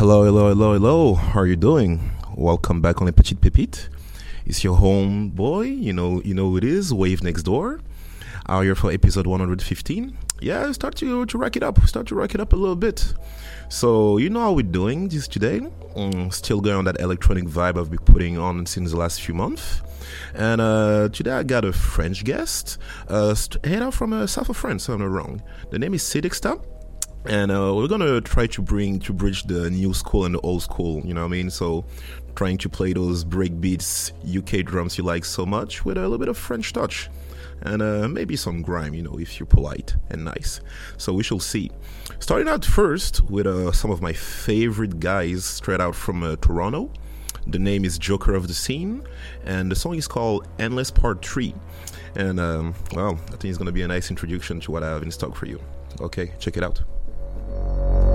Hello, hello, hello, hello. How are you doing? Welcome back on a Petite Pépite. It's your home boy. You know, you know who it is. Wave next door. Out here for episode 115. Yeah, start to to rack it up. Start to rack it up a little bit. So you know how we're doing this today. Mm, still going on that electronic vibe I've been putting on since the last few months. And uh, today I got a French guest. Uh, st- head out from uh, south of France. If I'm not wrong. The name is Sidixta and uh, we're gonna try to bring to bridge the new school and the old school you know what i mean? So trying to play those break beats uk drums you like so much with a little bit of french touch and uh, maybe some grime you know if you're polite and nice. So we shall see. Starting out first with uh, some of my favorite guys straight out from uh, toronto. The name is joker of the scene and the song is called endless part 3 and um, well i think it's gonna be a nice introduction to what i have in stock for you. Okay check it out Thank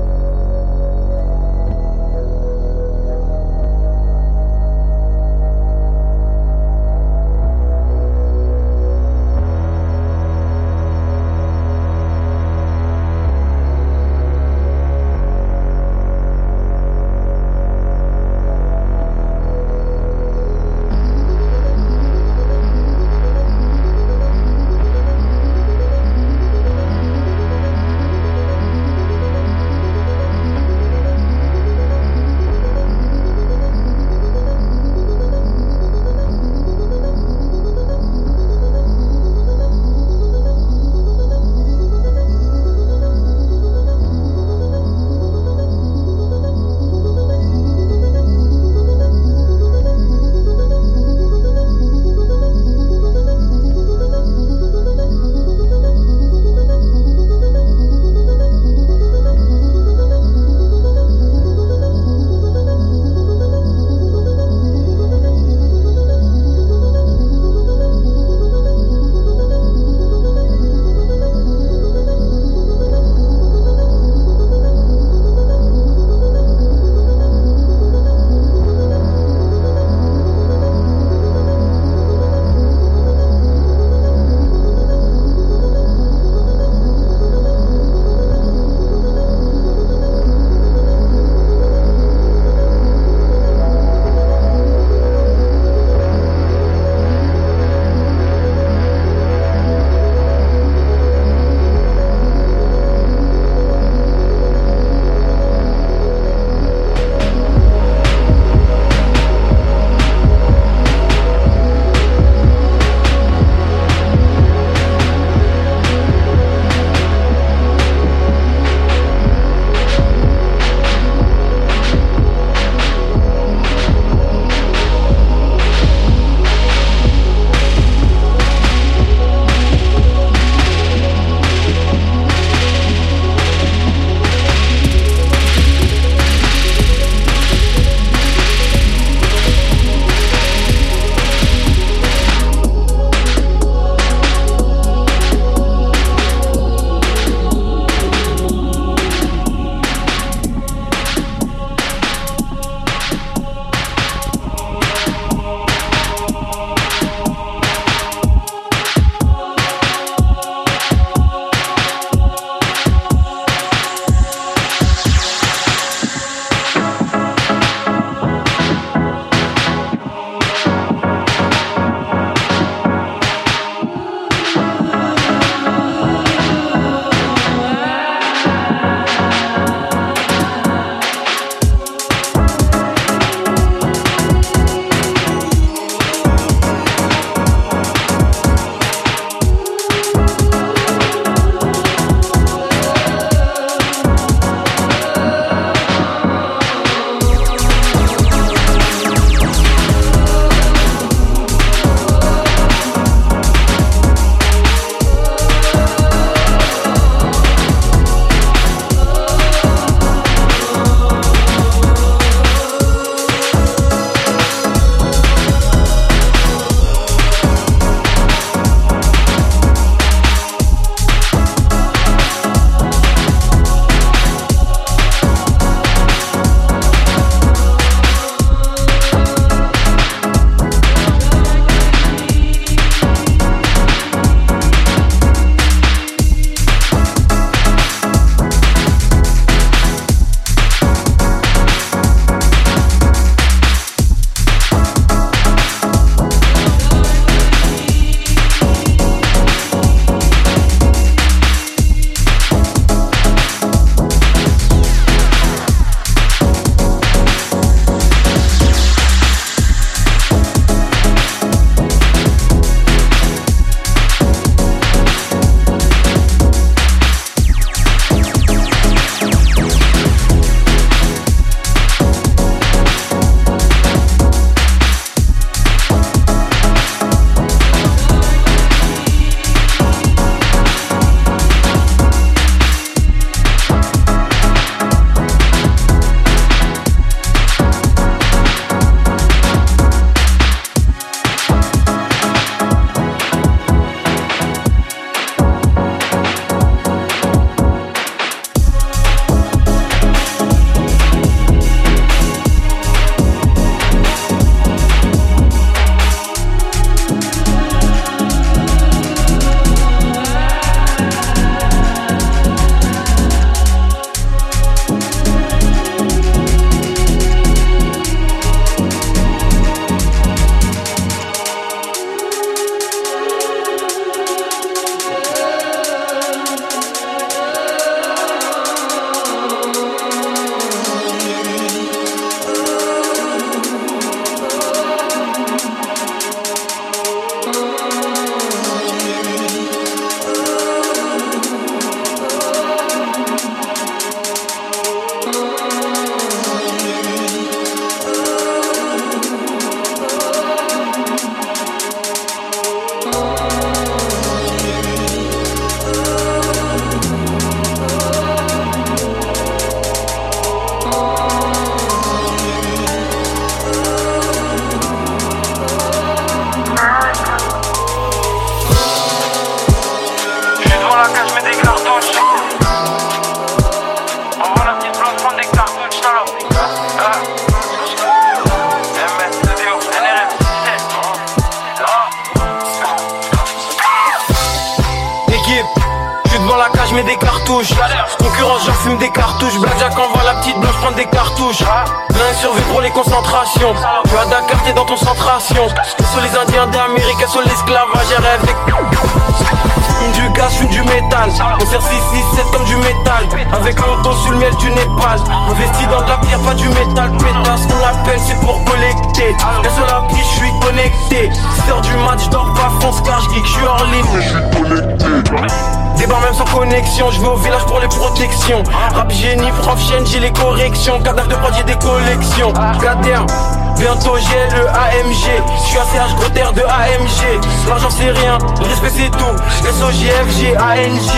de AMG L'argent c'est rien, le respect c'est tout. SOGFG, ANG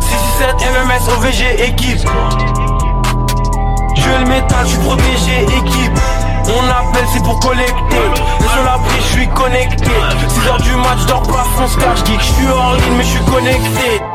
667 MMS, OVG, équipe. Je le métal, je suis protégé, équipe. On appelle, c'est pour collecter. Le seul après, je suis connecté. 6 heures du match, je dors pas, fonce car je dis que je suis hors ligne, mais je suis connecté.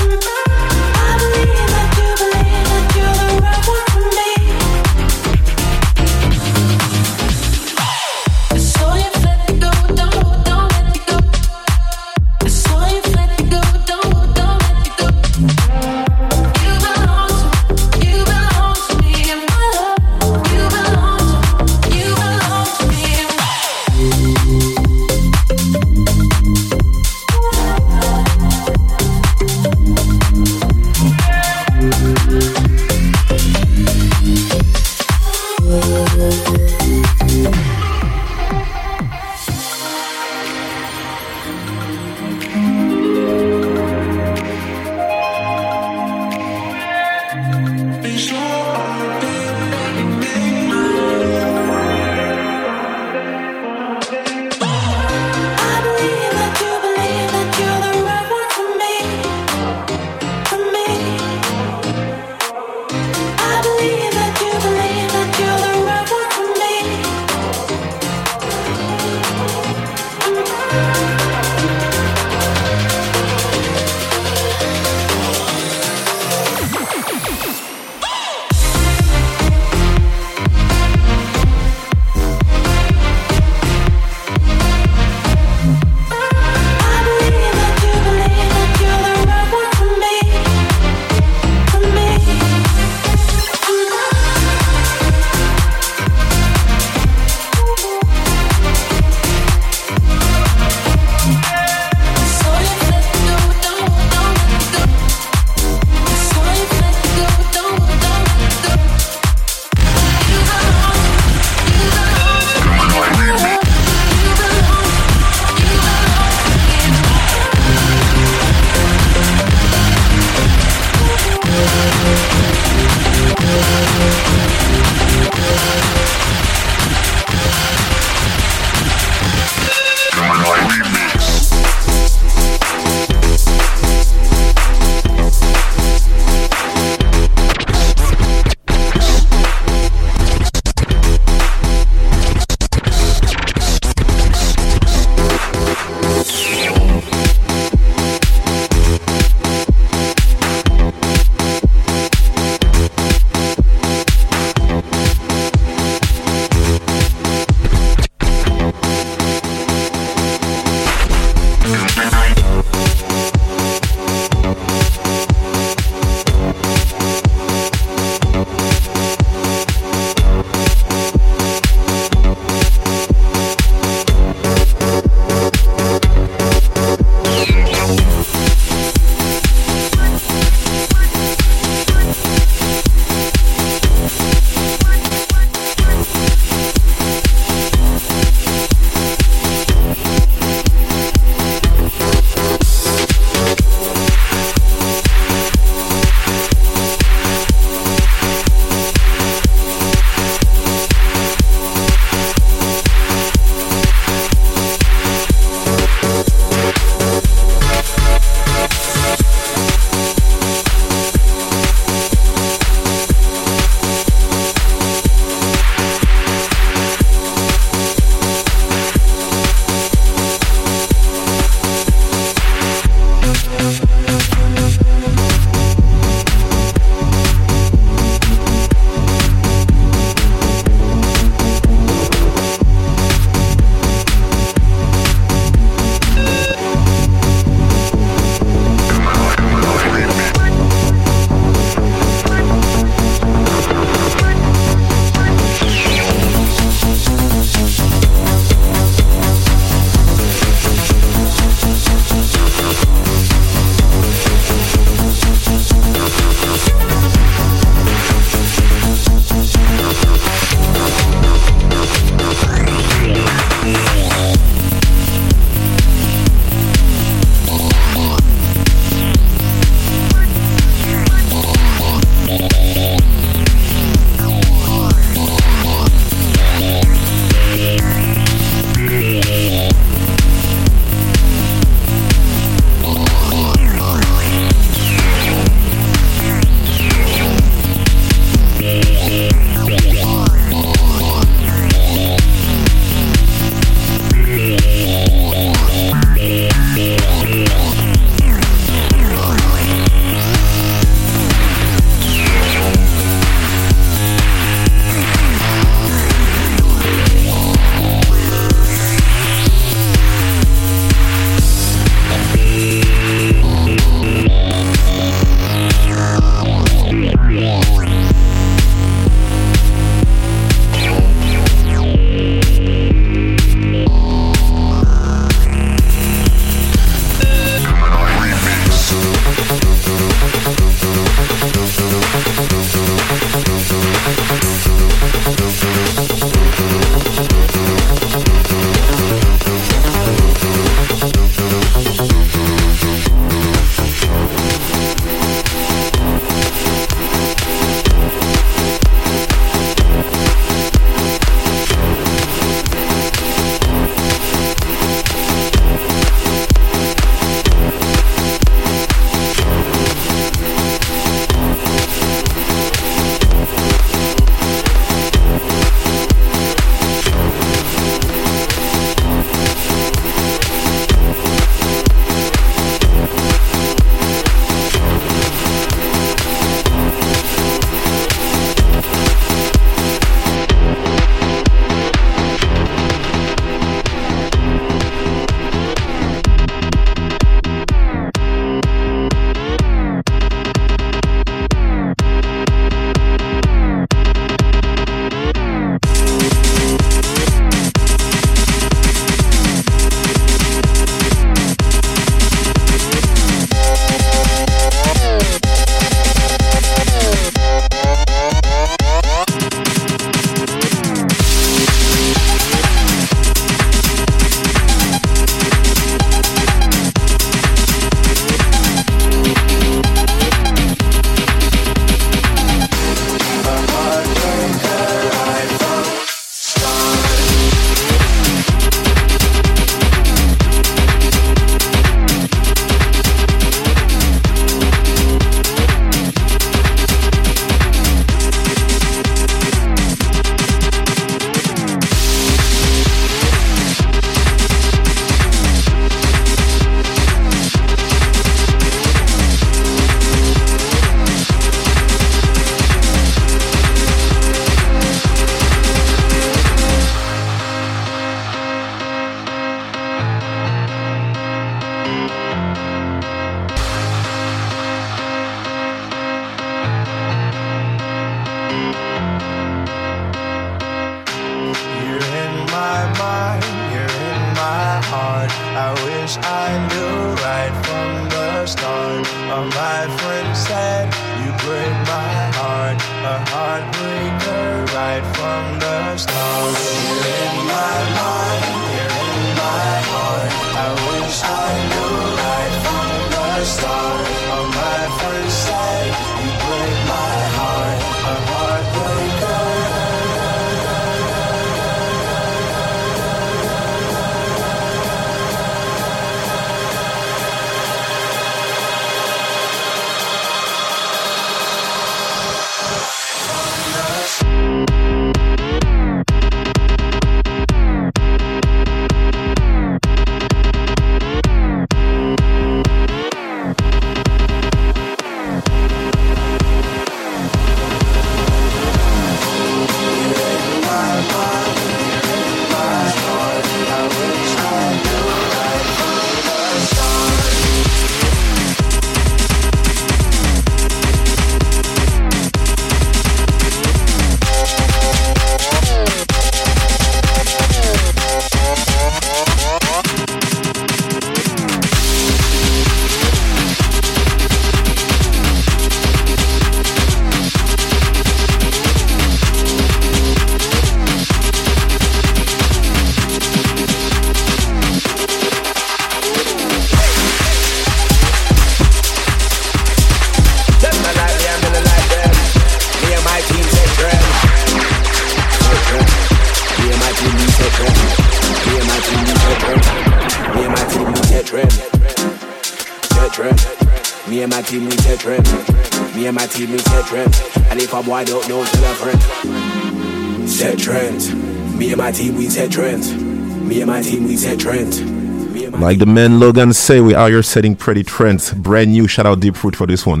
A boy don't know, tell a friend. Set trends. Me and my team we set trends. Me and my team we set trends. Me and my Like the man Logan say, we are here setting pretty trends. Brand new shout out Deep Fruit for this one.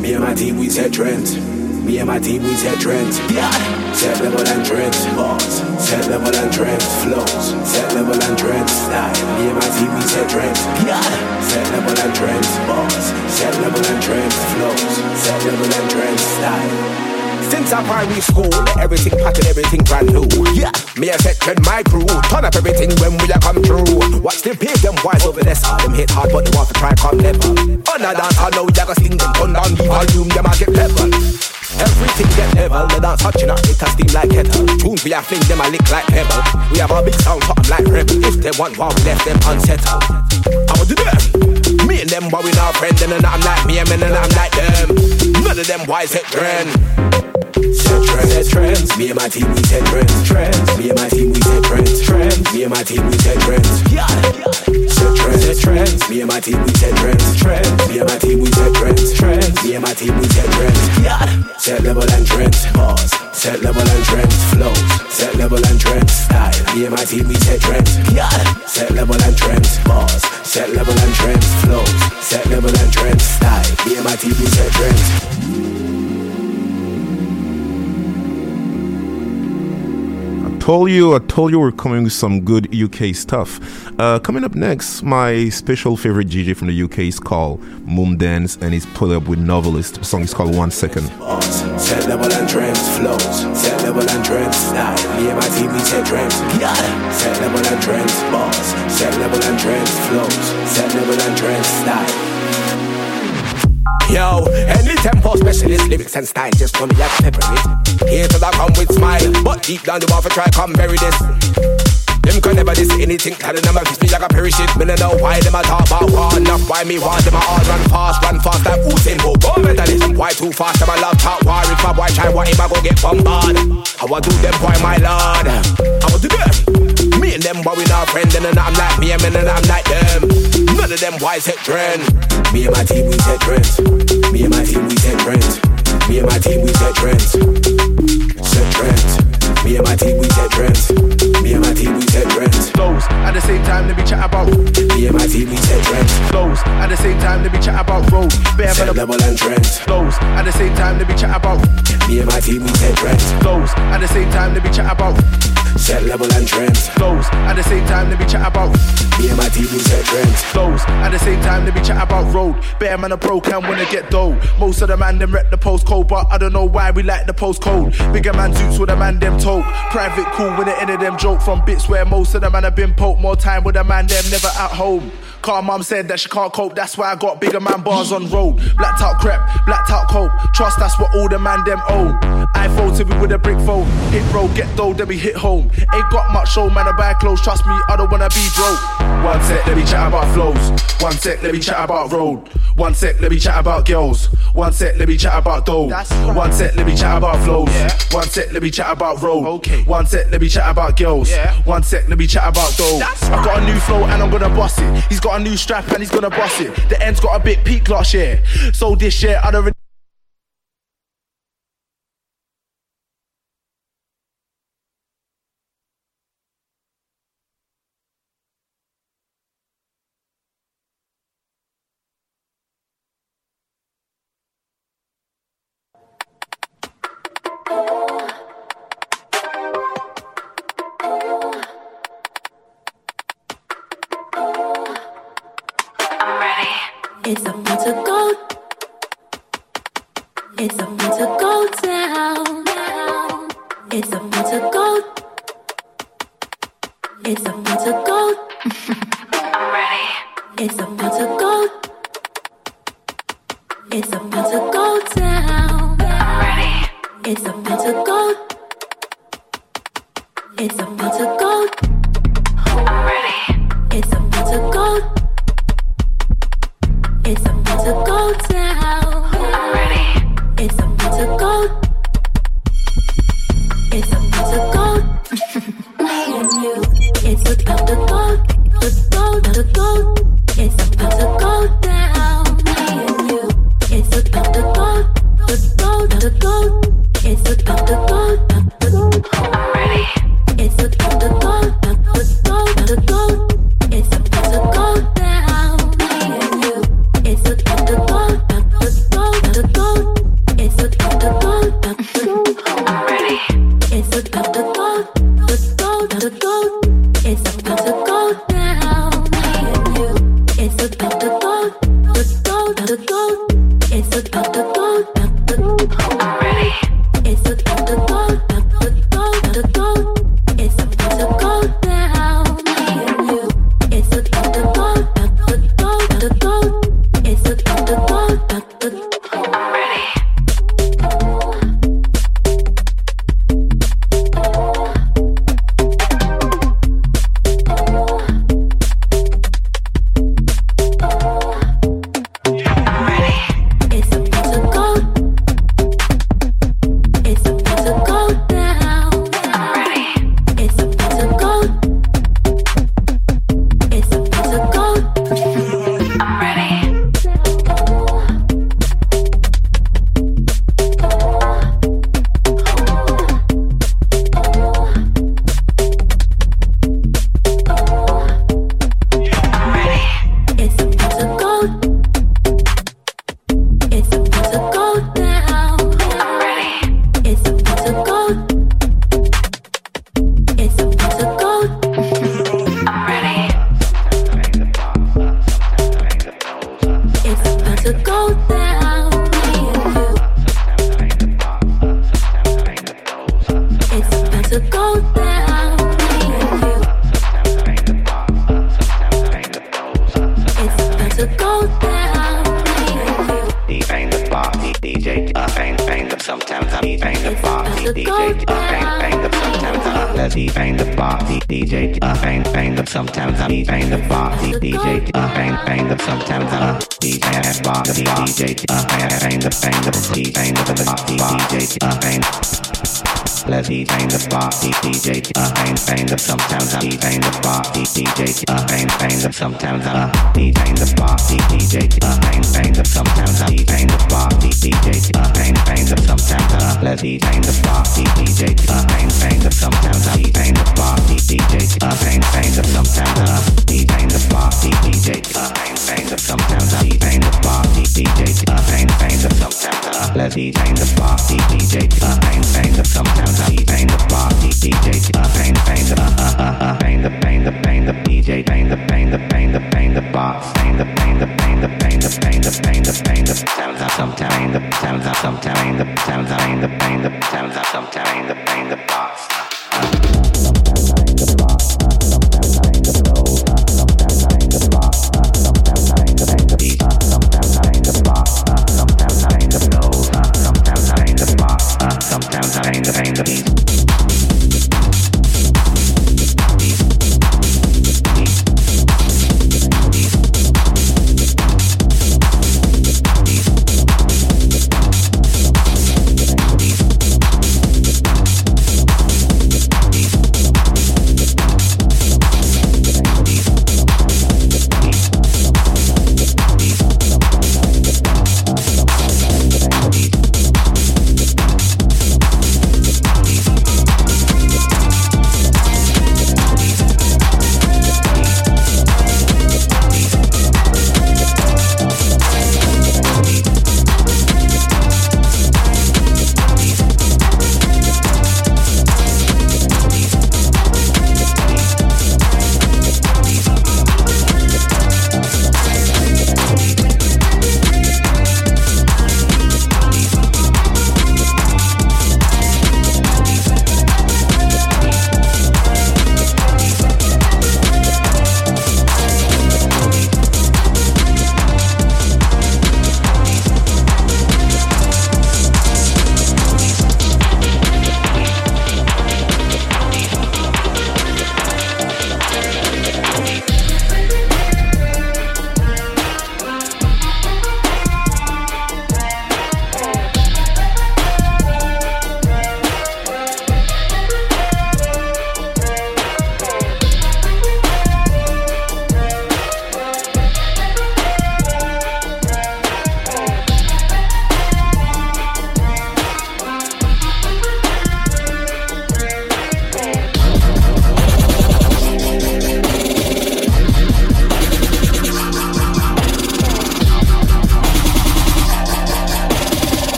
Me and my team, we set trends. Me and my team, we set trends. Yeah. Set level and trends. Balls. Set level and trends. Flows. Set level and trends. Style. And my we set trends. Yeah. Set level and trends. Balls. Set level and trends. Flows. Set level and trends. Style. Since our primary school, everything pattern, everything brand new. Yeah, me a set trend, my crew. Turn up everything when we a come through. Watch them pay them wise over there, saw them hit hard, but they want to try come level. On a dance, I know you gotta sting them, turn down the volume, them a get level. Everything get level, the dance touching up, it a steam like kettle. Tunes we a fling them a lick like pebble. We have a big sound, something like rebel. If they want war, we left them unsettled. I would do them. Me and them, but we not friends, and I'm like me, and then I'm like them. None of them wise hit trend. Set trends, set trends. Me and my team, we set trends, trends. Me and my team, we set trends, trends. Me and my team, we set trends. Yeah, set trends. Me and my team, we set trends, trends. Me and my team, we set trends, trends. Me and my team, we set trends. Yeah, set level and trends. Pause. Set level and trends. Flows. Set level and trends. Style. Me and my team, we set trends. Yeah, set level and trends. Pause. Set level and trends. Flows. Set level and trends. Style. Me and my team, we set trends. Told you, I told you we're coming with some good UK stuff. Uh, coming up next, my special favorite DJ from the UK is called Mumdance and he's pulled up with Novelist. The song is called One Second. Pause. Set level and trends, flows. Set level and trends, style. Me and my team, we set trends. Yeah. Set level and trends, pause. Set level and trends, flows. Set level and trends, style. Yo, any tempo specialist, lyrics and style just for me like pepper it. Here till I come with smile, but deep down the for try come bury this. Them can never diss anything, telling them I fix me like a parachute. Me no know why them a talk about war enough. Why me want them a all run fast, run fast like Usain Bolt. Go mentalist. Why too fast? Them a love talk war. If my boy try, what him I go get bombarded? How I do them, boy, my lord? Them, we not friends. And I'm like me, and then I'm like them. None of them wise set trend. Me and my team, we set trends. Me and my team, we set trends. Me and my team, we set trends. Set trends. Me and my team, we set trends. Me and my team, we set trends. Flows. At the same time, let me chat about Me and my team, we set trends. flows. At the same time, let me chat about road. Bare Set level and trends. flows. At the same time, let me chat about Me and my team, we set trends. flows. At the same time, let me chat about Set level and trends. Flows. At the same time, let me chat about Me and my team, set trends. flows. At the same time, let me chat about road. Better man, a broke and wanna get dough. Most of the man them rep the postcode, but I don't know why we like the postcode. Bigger man suits with a man them tote. Private cool when the end of them joke from bits where most of the man have been poked. More time with a man them never at home. Car mum said that she can't cope, that's why I got bigger man bars on road. Blacked out crap, blacked out cope. Trust that's what all the man them own. iPhone to me with a brick phone. Hit road, get dough, then we hit home. Ain't got much show, man, I buy clothes. Trust me, I don't wanna be broke. One sec, let me chat about flows. One sec, let me chat about road. One sec, let me chat about girls. One sec, let me chat about dough. One sec, let me chat about flows. One sec, let me chat about road. Okay. One sec, let me chat about girls. Yeah. One sec, let me chat about dough. That's I got a new flow and I'm gonna bust it. He's got a new strap and he's gonna bust it. The end's got a bit peak last year. So this year, I don't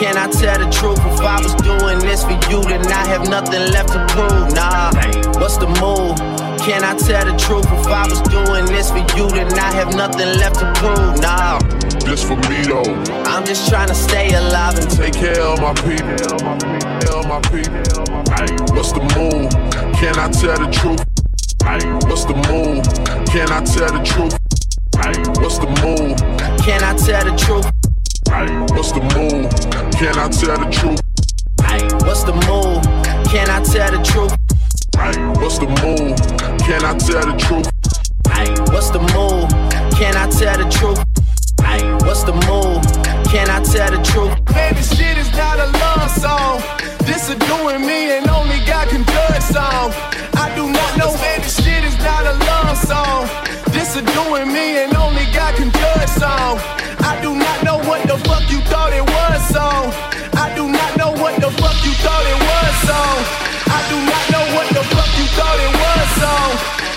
Can I tell the truth? If I was doing this for you, then I have nothing left to prove. Nah, what's the move? Can I tell the truth? If I was doing this for you, then I have nothing left to prove. Nah, This for me though. I'm just trying to stay alive and Take care of my people. My people. What's the move? Can I tell the truth? What's the move? Can I tell the truth? What's the move? Can I tell the truth? What's the move? Can I tell the truth? What's the move? Can I tell the truth? What's the move? Can I tell the truth? What's the move? Can I tell the truth? What's the move? Can I tell the truth? Man, this shit is not a love song. This is doing me and only God can judge song. I do not know, man, this shit is not a love song. This is doing me and only God can judge song. I do not know what the fuck you thought it was song. I do not know what the fuck you thought it was song. I do not know what the fuck you thought it was song.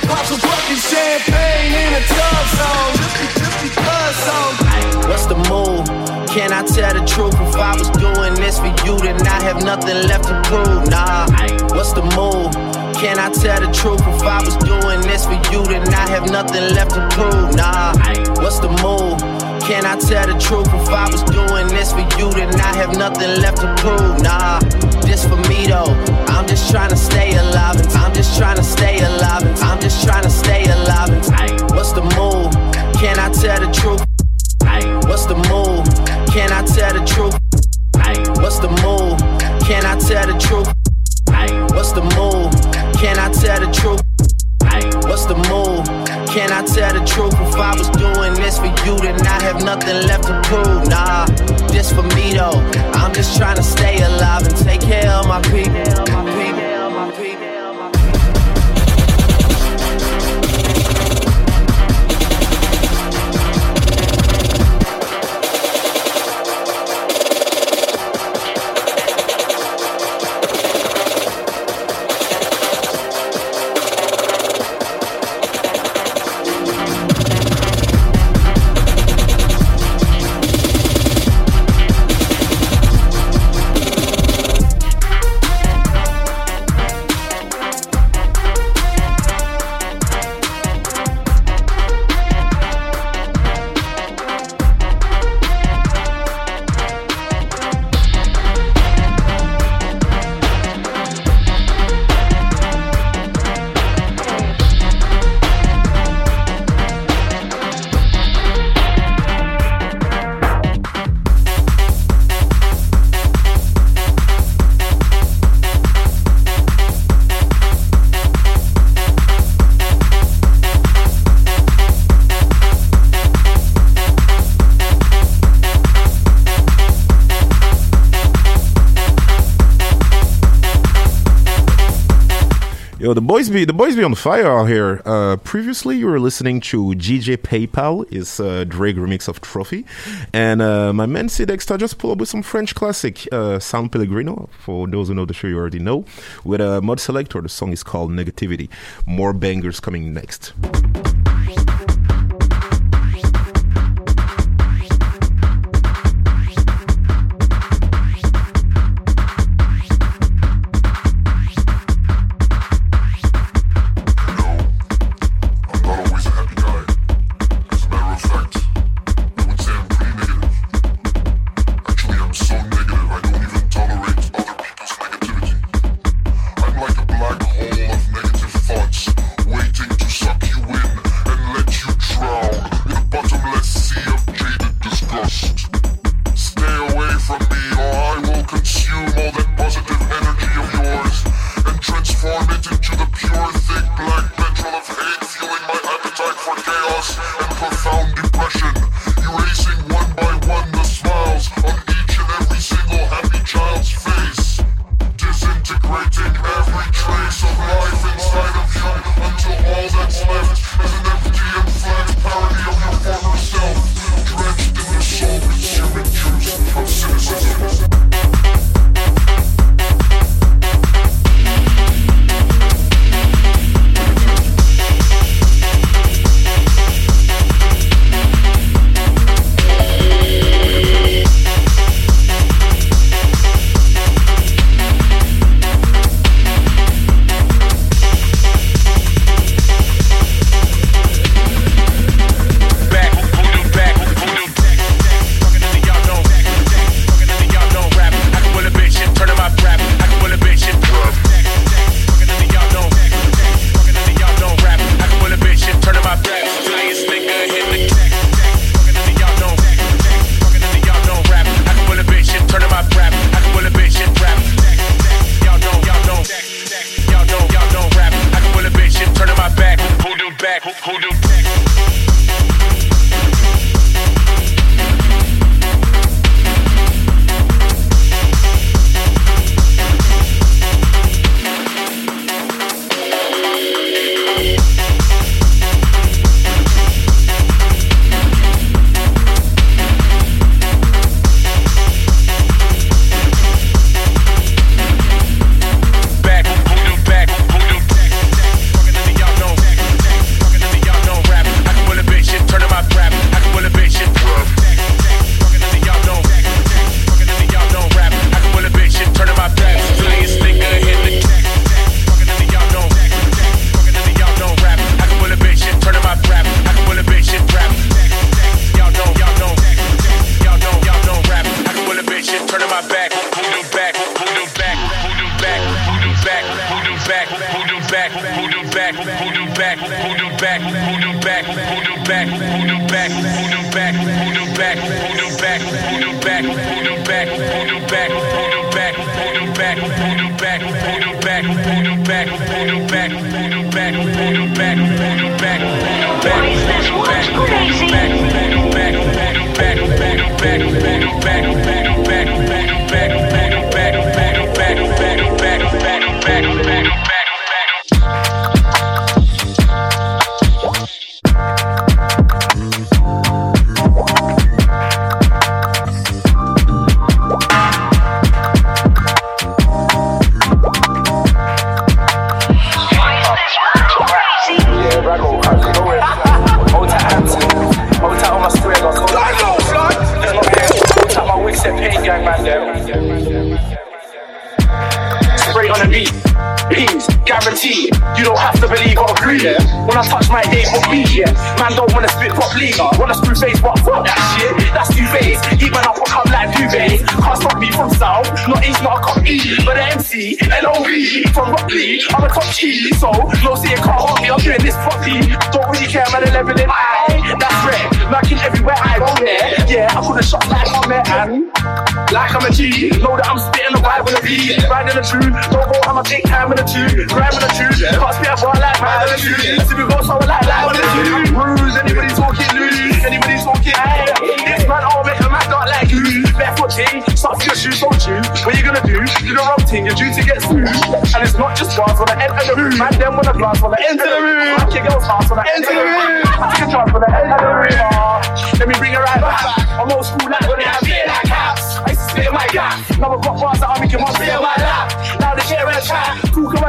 Pop some fucking champagne in a tub song. Just, just because song. What's the move? Can I tell the truth? If I was this for you, then I have nothing left to prove. Nah, what's the move? Can I tell the truth? If I was doing this for you, then I have nothing left to prove. Nah, what's the move? Can I tell the truth? If I was doing this for you, then I have nothing left to prove. Nah, this for me though. I'm just trying to stay alive. And I'm just trying to stay alive. And I'm just trying to stay alive. And what's the move? Can I tell the truth? What's the move? Can I tell the truth? What's the move? Can I tell the truth? What's the move? Can I tell the truth? What's the move? Can I tell the truth? If I was doing this for you, then I have nothing left to prove. Nah, this for me though. I'm just trying to stay alive and take care of my people. Boys be the boys be on fire out here. Uh, previously, you were listening to DJ Paypal, is uh, Drake remix of Trophy, and uh, my man Dexter just pulled up with some French classic, uh, San Pellegrino. For those who know the show, you already know. With a mod selector, the song is called Negativity. More bangers coming next.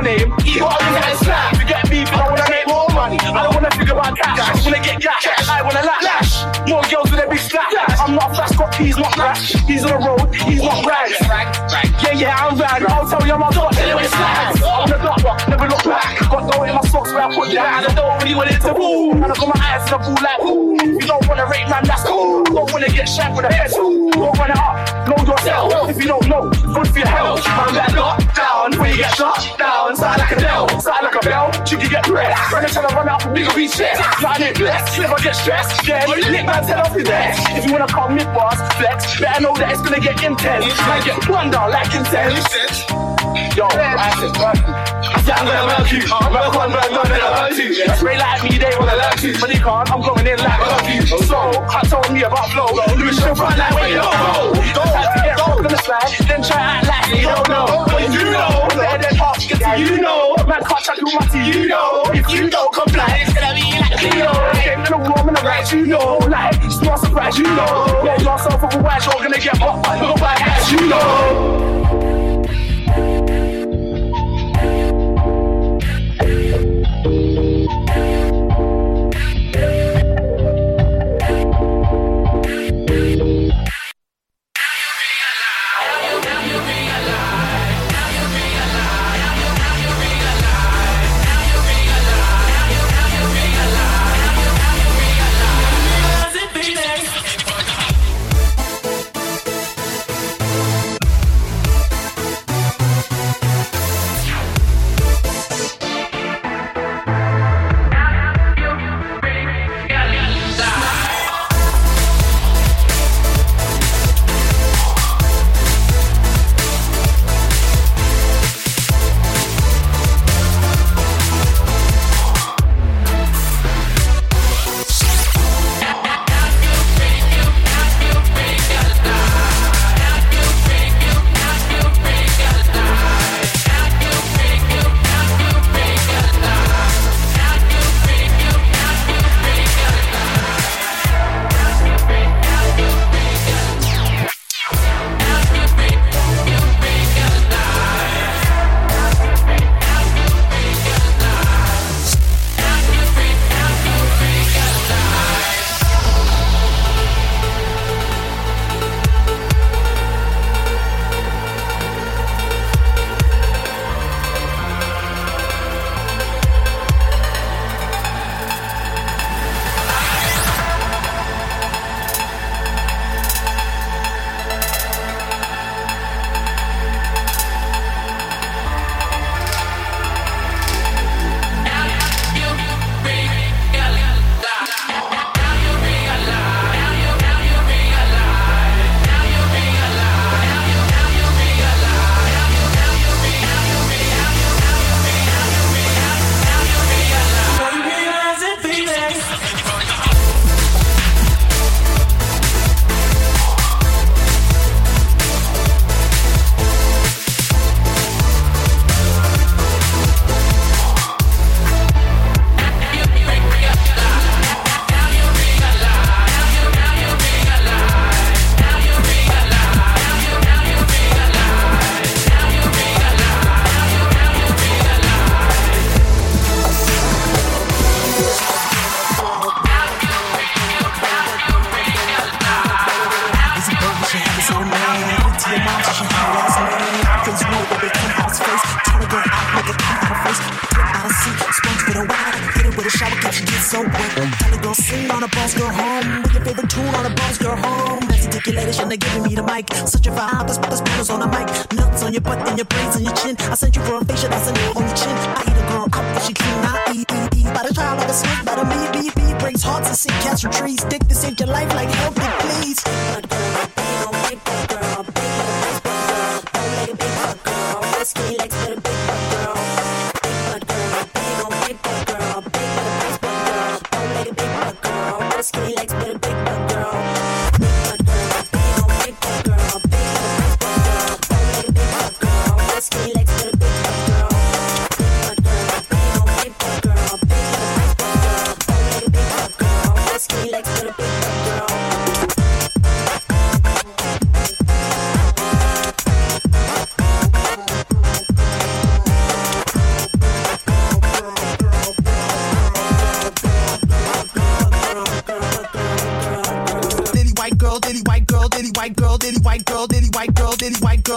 Name. Up and get slap. You get me, but I wanna make more money. I don't wanna figure out cash. I wanna get cash. I wanna lash. More girls with a big slap. I'm not fast, got keys, not rash. He's on the road, he's not rags. Yeah, yeah, I'm rag. I'll tell you, I'm top, till it slags. I'm the doctor, never look back. Got dough in my socks where I put that. And I don't really want it to move. And I got my eyes in the pool like, ooh. You don't wanna rate, man, that's cool. Don't wanna get shot with a pencil. Don't run it up, know yourself. If you don't know, good for your health. Man, that lockdown, when you get shot down. Sound like a bell, sound like a bell. You can get pressed. When I try to run up, bigger reach chest. Not it blessed, never get stressed. Yeah, lick man, tell off his ass. If you wanna call me boss, flex, better know that it's gonna get intense. Might get one down like intense. Yo, I said, yeah, I'm gonna murk you. Murk one, murk one, then I'll hurt you. Spray like me, they wanna learn to. But they can't, I'm going in like a you. So, I told me about flow. Louis should front like where you don't know. To the slide, then try to act like you don't know. But you know, better than half, get you know. Man can't check who my you know. If you don't comply, it's gonna be like a Leo. Came to the warm and the right, you know. Like, it's not surprise, you know. Get yourself watch, you're gonna get popped no back ass, you know.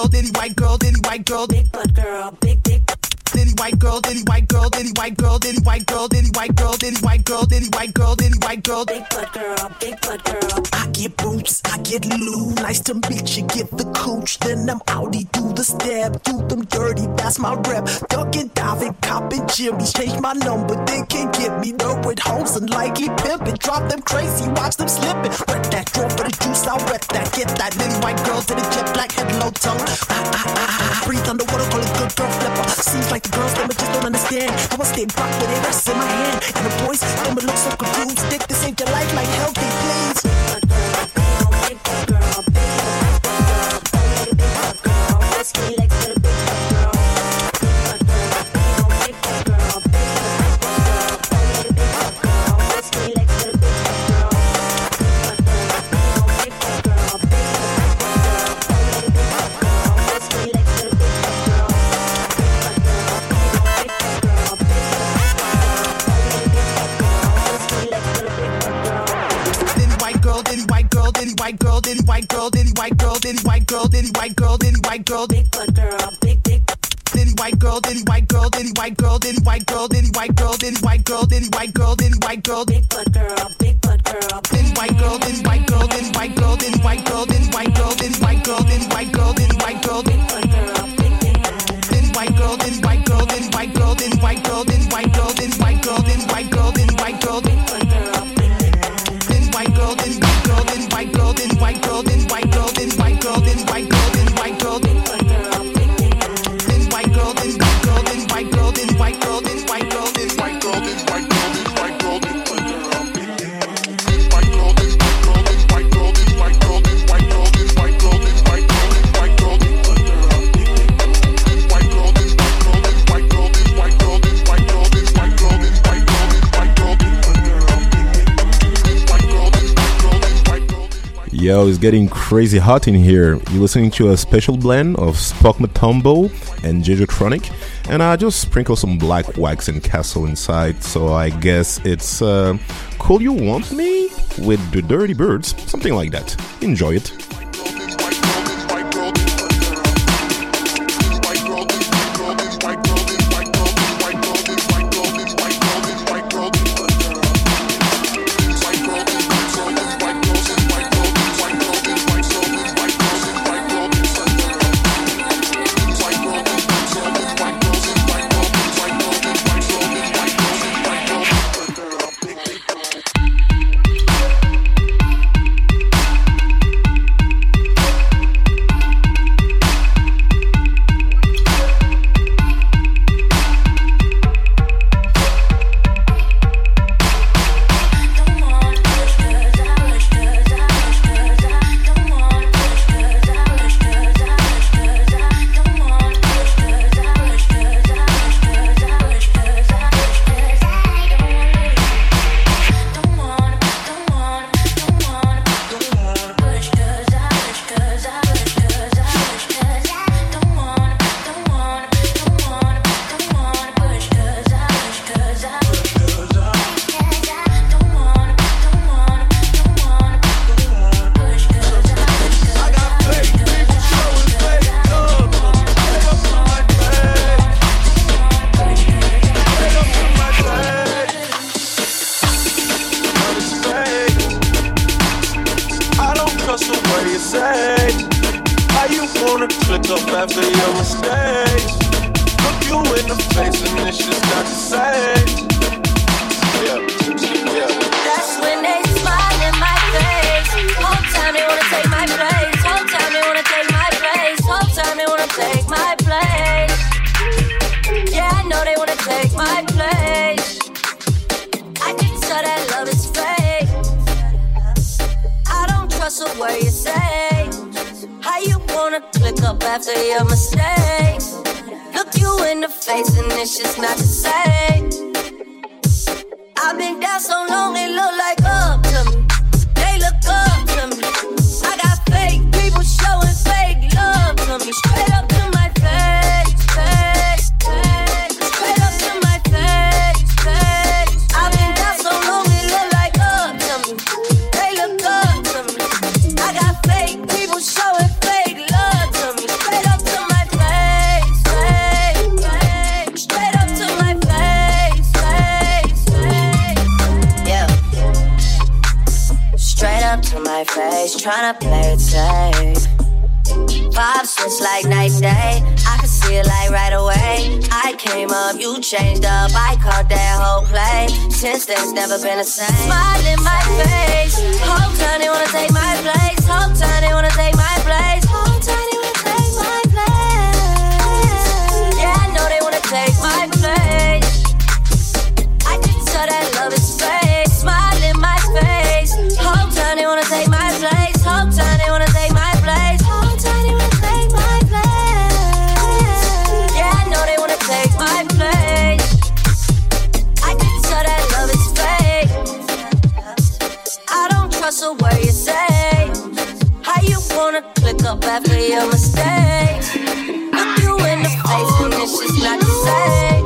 Diddy white girl, Diddy white girl. And diving, copping jimmies. Change my number, they can't get me. No with hoes and likely pimping. Drop them crazy, watch them slipping. Wet that, drop for the juice, I wet that. Get that little white girl to the jet black head, low tongue. Ah, ah, ah, ah, ah. Breathe underwater, call it good girl flipper. Seems like the girls, them just don't understand. I was stay back with it, rest in my hand. And the boys, them look so confused. Dick, this ain't your life, like healthy, please. Diddy white girl, Diddy white girl, Diddy white girl, big butt girl, big dick. Diddy white girl, diddy white girl, diddy white girl, diddy white girl, diddy white girl, diddy white girl, diddy white girl, diddy white girl, big butt Yo, it's getting crazy hot in here. You're listening to a special blend of Spoek Mathambo and Jejotronic, and I just sprinkle some black wax and castle inside, so I guess it's uh, Cool You Want Me with the Dirty Birds, something like that. Enjoy it. wanna click up after your mistakes. Look you in the face and it's just not the same.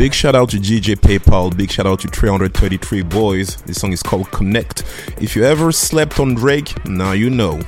Big shout out to DJ Paypal. Big shout out to 333 Boys. This song is called Connect. If you ever slept on Drake, now you know.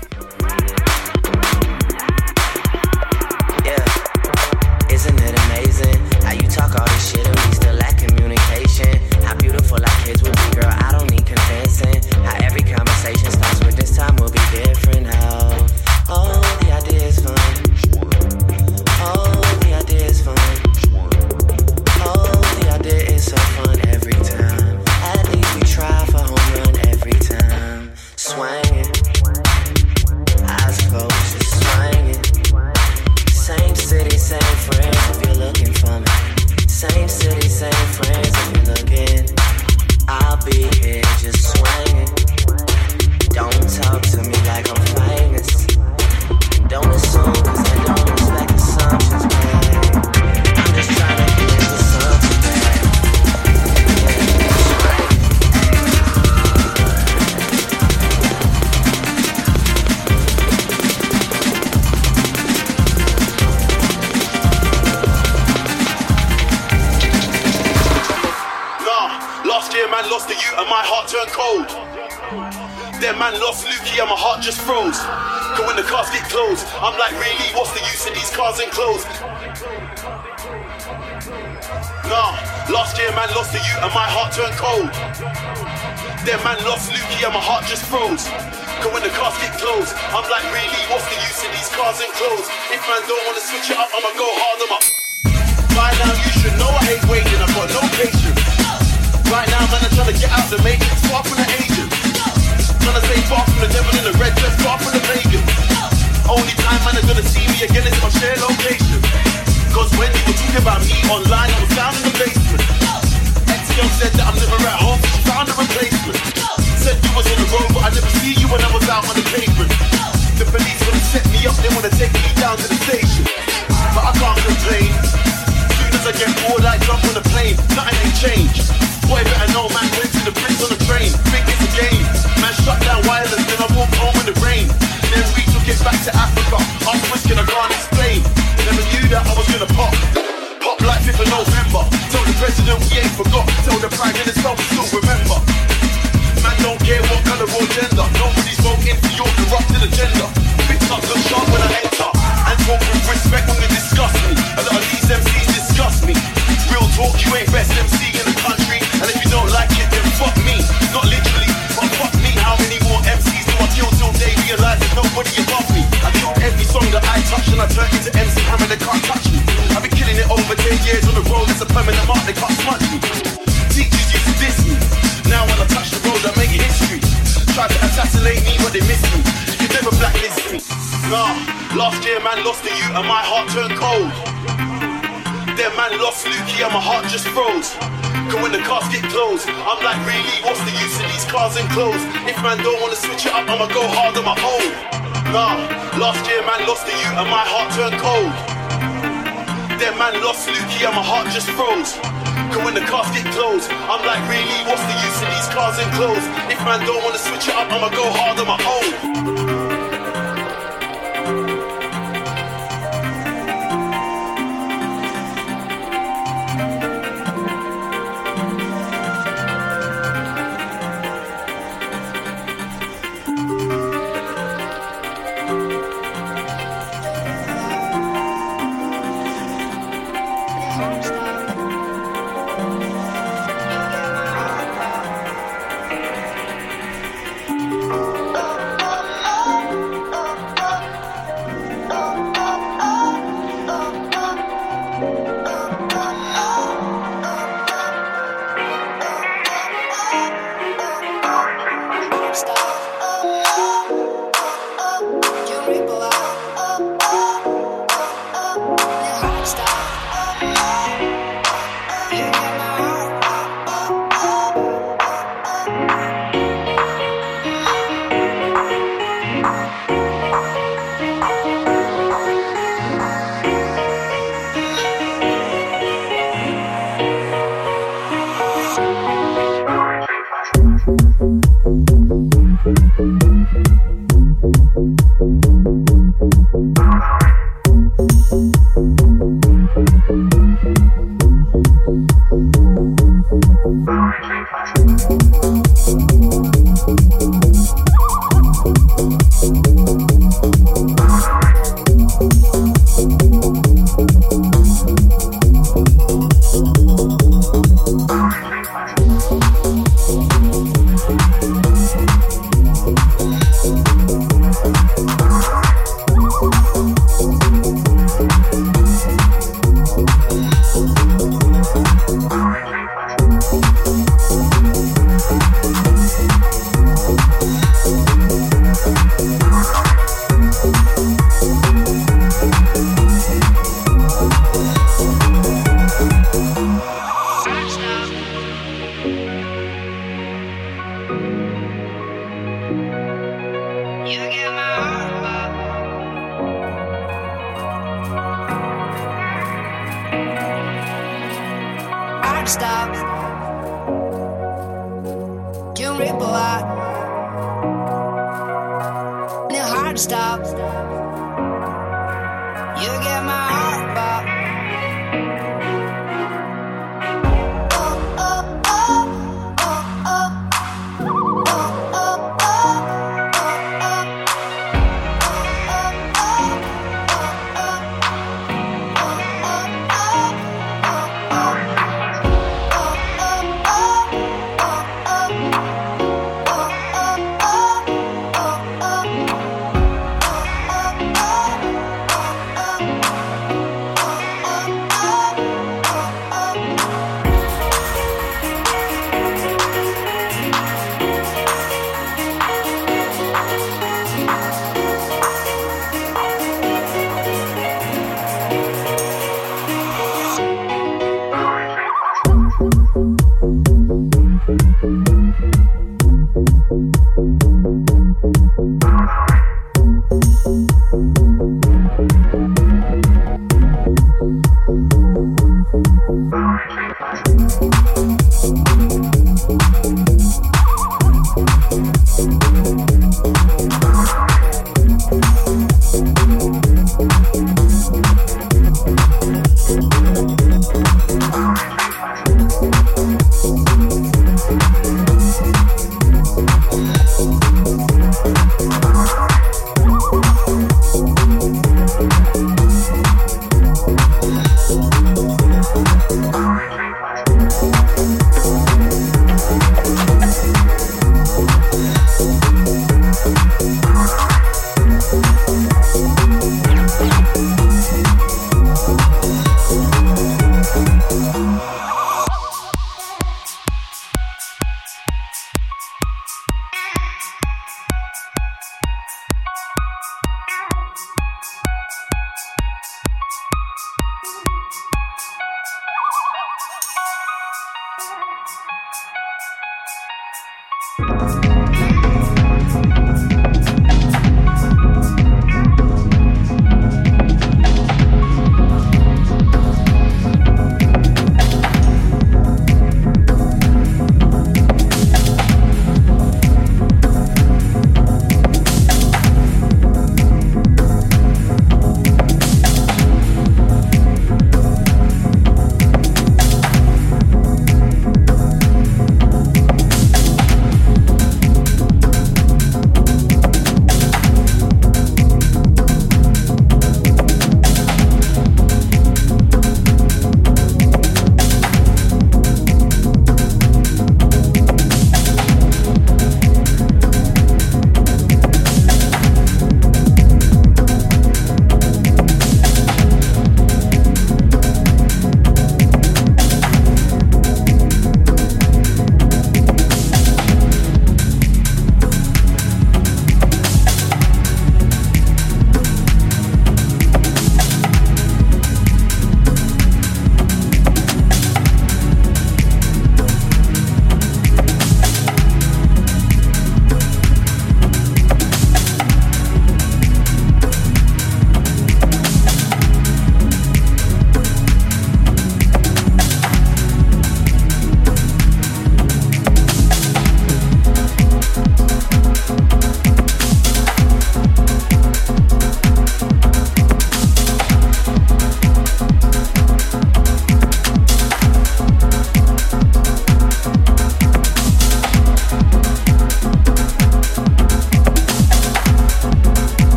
father, my own.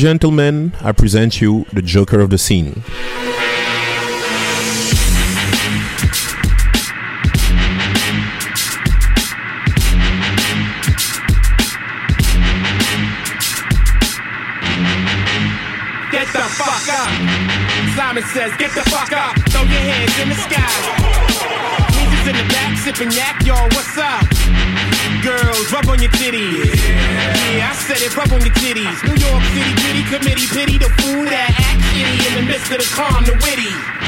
Gentlemen, I present you the Joker of the scene. Get the fuck up. Simon says, get the fuck up. Throw your hands in the sky. Niggas in the back sipping yak, y'all, what's up? Girls, rub on your titties. Yeah, I said it, rub on your titties. Committee, pity the fool that act shitty in the midst of the calm, the witty.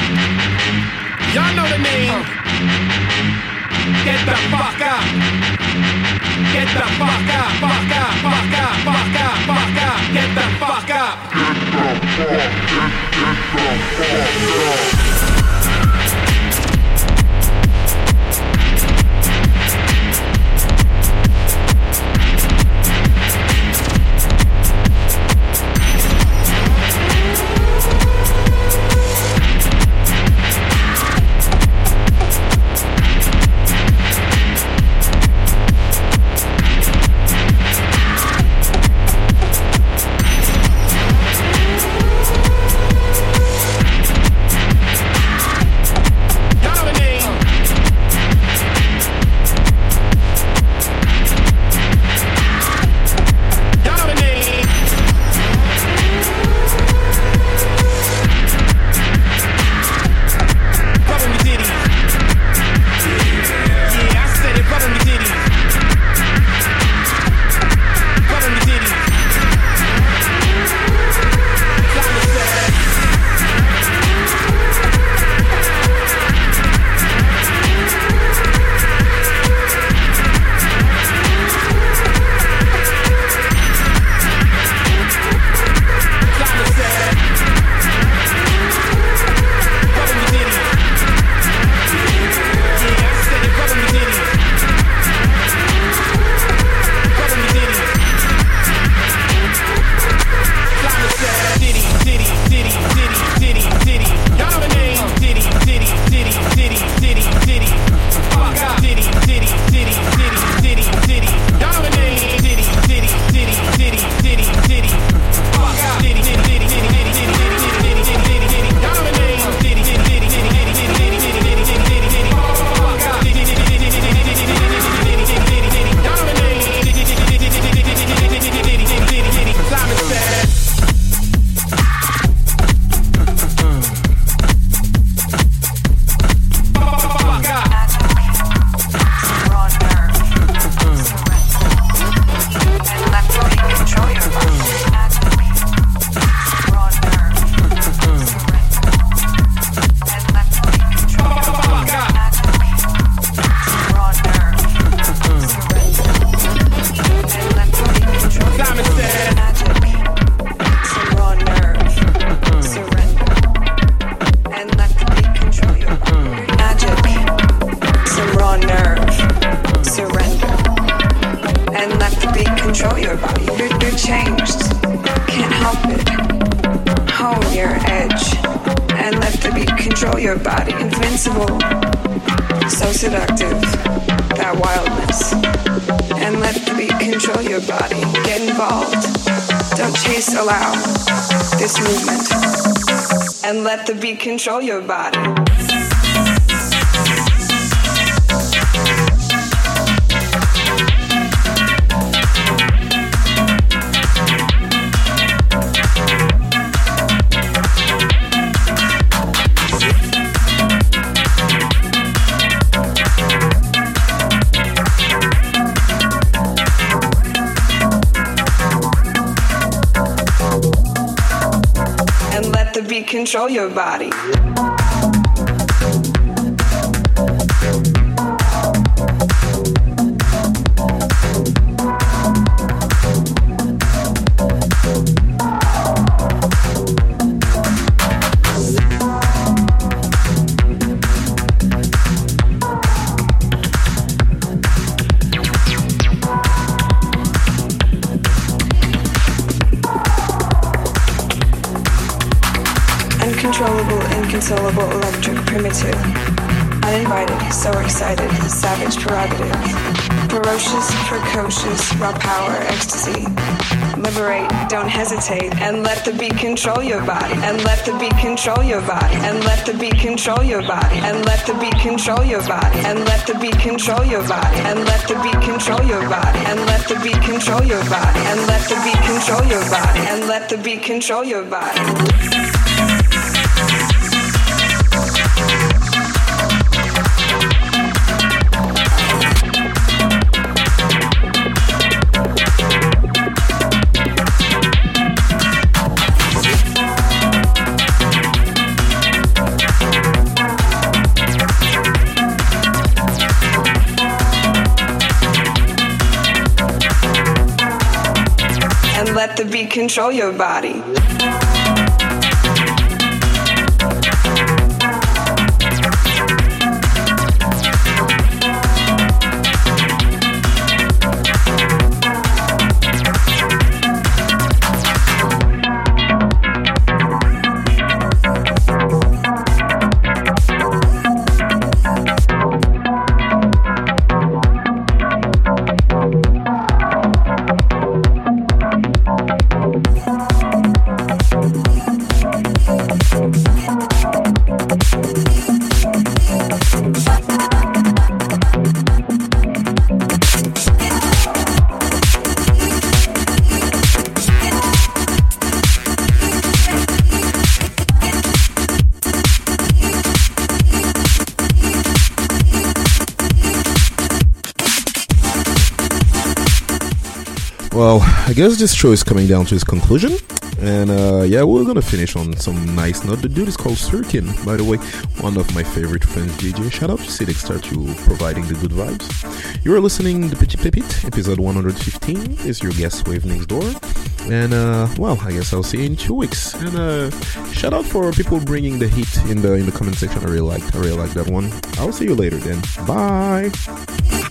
Control your body. Inconsolable, electric, primitive. Uninvited, so excited, savage prerogative. Ferocious, precocious, raw power, ecstasy. Liberate, don't hesitate, and let the beat control your body. And let the beat control your body. And let the beat control your body. And let the beat control your body. And let the beat control your body. And let the beat control your body. And let the beat control your body. And let the beat control your body. And let the beat control your body. The beat control your body. I guess this show is coming down to its conclusion. And uh, yeah, we're gonna finish on some nice note. The dude is called Surkin, by the way, one of my favorite friends, DJ. Shout out to Cedric Star to providing the good vibes. You are listening to Petit Pepite, episode 115. Is your guest Wave Next Door. And uh, well, I guess I'll see you in two weeks. And uh, shout out for people bringing the heat in the in the comment section. I really liked, I really liked that one. I'll see you later then. Bye.